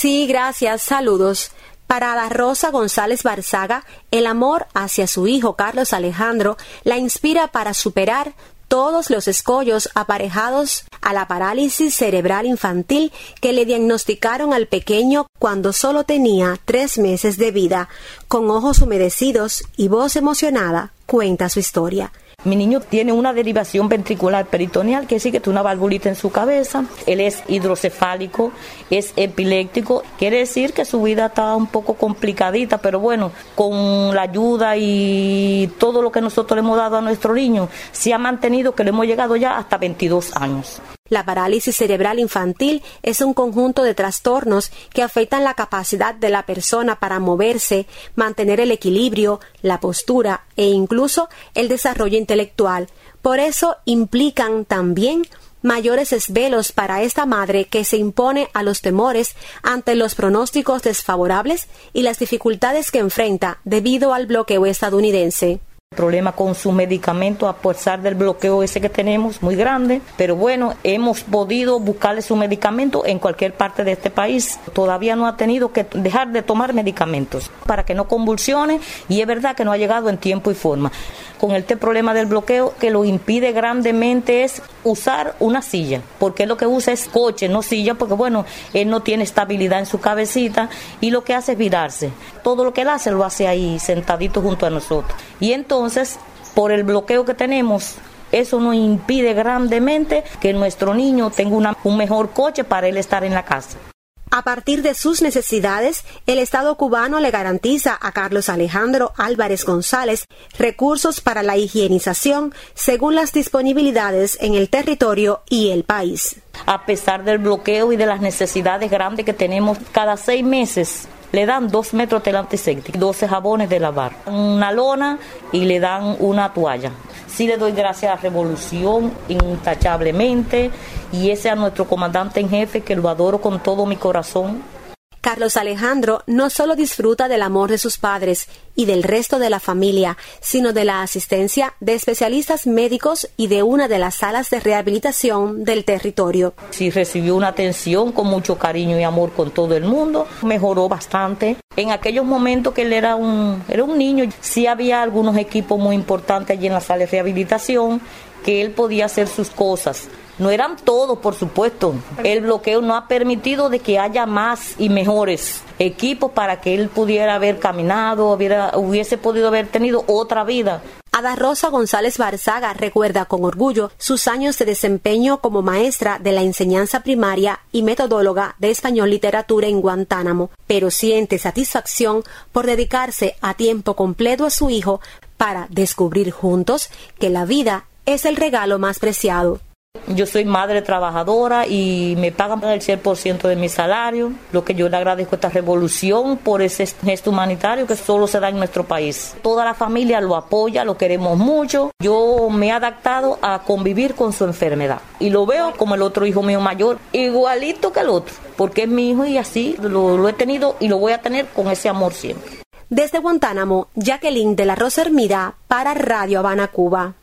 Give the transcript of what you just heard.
Sí, gracias. Saludos. Para la Rosa González Barzaga, el amor hacia su hijo Carlos Alejandro la inspira para superar todos los escollos aparejados a la parálisis cerebral infantil que le diagnosticaron al pequeño cuando solo tenía tres meses de vida. Con ojos humedecidos y voz emocionada, cuenta su historia. Mi niño tiene una derivación ventricular peritoneal, que decir que tiene una valvulita en su cabeza. Él es hidrocefálico, es epiléptico. Quiere decir que su vida está un poco complicadita, pero bueno, con la ayuda y todo lo que nosotros le hemos dado a nuestro niño, se ha mantenido que le hemos llegado ya hasta 22 años. La parálisis cerebral infantil es un conjunto de trastornos que afectan la capacidad de la persona para moverse, mantener el equilibrio, la postura e incluso el desarrollo intelectual. Por eso implican también mayores esvelos para esta madre que se impone a los temores ante los pronósticos desfavorables y las dificultades que enfrenta debido al bloqueo estadounidense problema con su medicamento a pesar del bloqueo ese que tenemos muy grande, pero bueno, hemos podido buscarle su medicamento en cualquier parte de este país. Todavía no ha tenido que dejar de tomar medicamentos para que no convulsione y es verdad que no ha llegado en tiempo y forma. Con este problema del bloqueo que lo impide grandemente es usar una silla, porque lo que usa es coche, no silla, porque bueno, él no tiene estabilidad en su cabecita y lo que hace es virarse. Todo lo que él hace lo hace ahí sentadito junto a nosotros. Y entonces, por el bloqueo que tenemos, eso nos impide grandemente que nuestro niño tenga un mejor coche para él estar en la casa. A partir de sus necesidades, el Estado cubano le garantiza a Carlos Alejandro Álvarez González recursos para la higienización según las disponibilidades en el territorio y el país. A pesar del bloqueo y de las necesidades grandes que tenemos cada seis meses, le dan dos metros de antiséptico, 12 jabones de lavar, una lona y le dan una toalla. Sí le doy gracias a la revolución intachablemente y ese a nuestro comandante en jefe que lo adoro con todo mi corazón. Carlos Alejandro no solo disfruta del amor de sus padres y del resto de la familia, sino de la asistencia de especialistas médicos y de una de las salas de rehabilitación del territorio. Sí recibió una atención con mucho cariño y amor con todo el mundo, mejoró bastante. En aquellos momentos que él era un, era un niño, sí había algunos equipos muy importantes allí en la sala de rehabilitación que él podía hacer sus cosas. No eran todos, por supuesto. El bloqueo no ha permitido de que haya más y mejores equipos para que él pudiera haber caminado, hubiera, hubiese podido haber tenido otra vida. Ada Rosa González Barzaga recuerda con orgullo sus años de desempeño como maestra de la enseñanza primaria y metodóloga de español literatura en Guantánamo, pero siente satisfacción por dedicarse a tiempo completo a su hijo para descubrir juntos que la vida es el regalo más preciado. Yo soy madre trabajadora y me pagan el 100% de mi salario, lo que yo le agradezco a esta revolución por ese gesto humanitario que solo se da en nuestro país. Toda la familia lo apoya, lo queremos mucho. Yo me he adaptado a convivir con su enfermedad y lo veo como el otro hijo mío mayor, igualito que el otro, porque es mi hijo y así lo, lo he tenido y lo voy a tener con ese amor siempre. Desde Guantánamo, Jacqueline de la Rosa Hermida para Radio Habana, Cuba.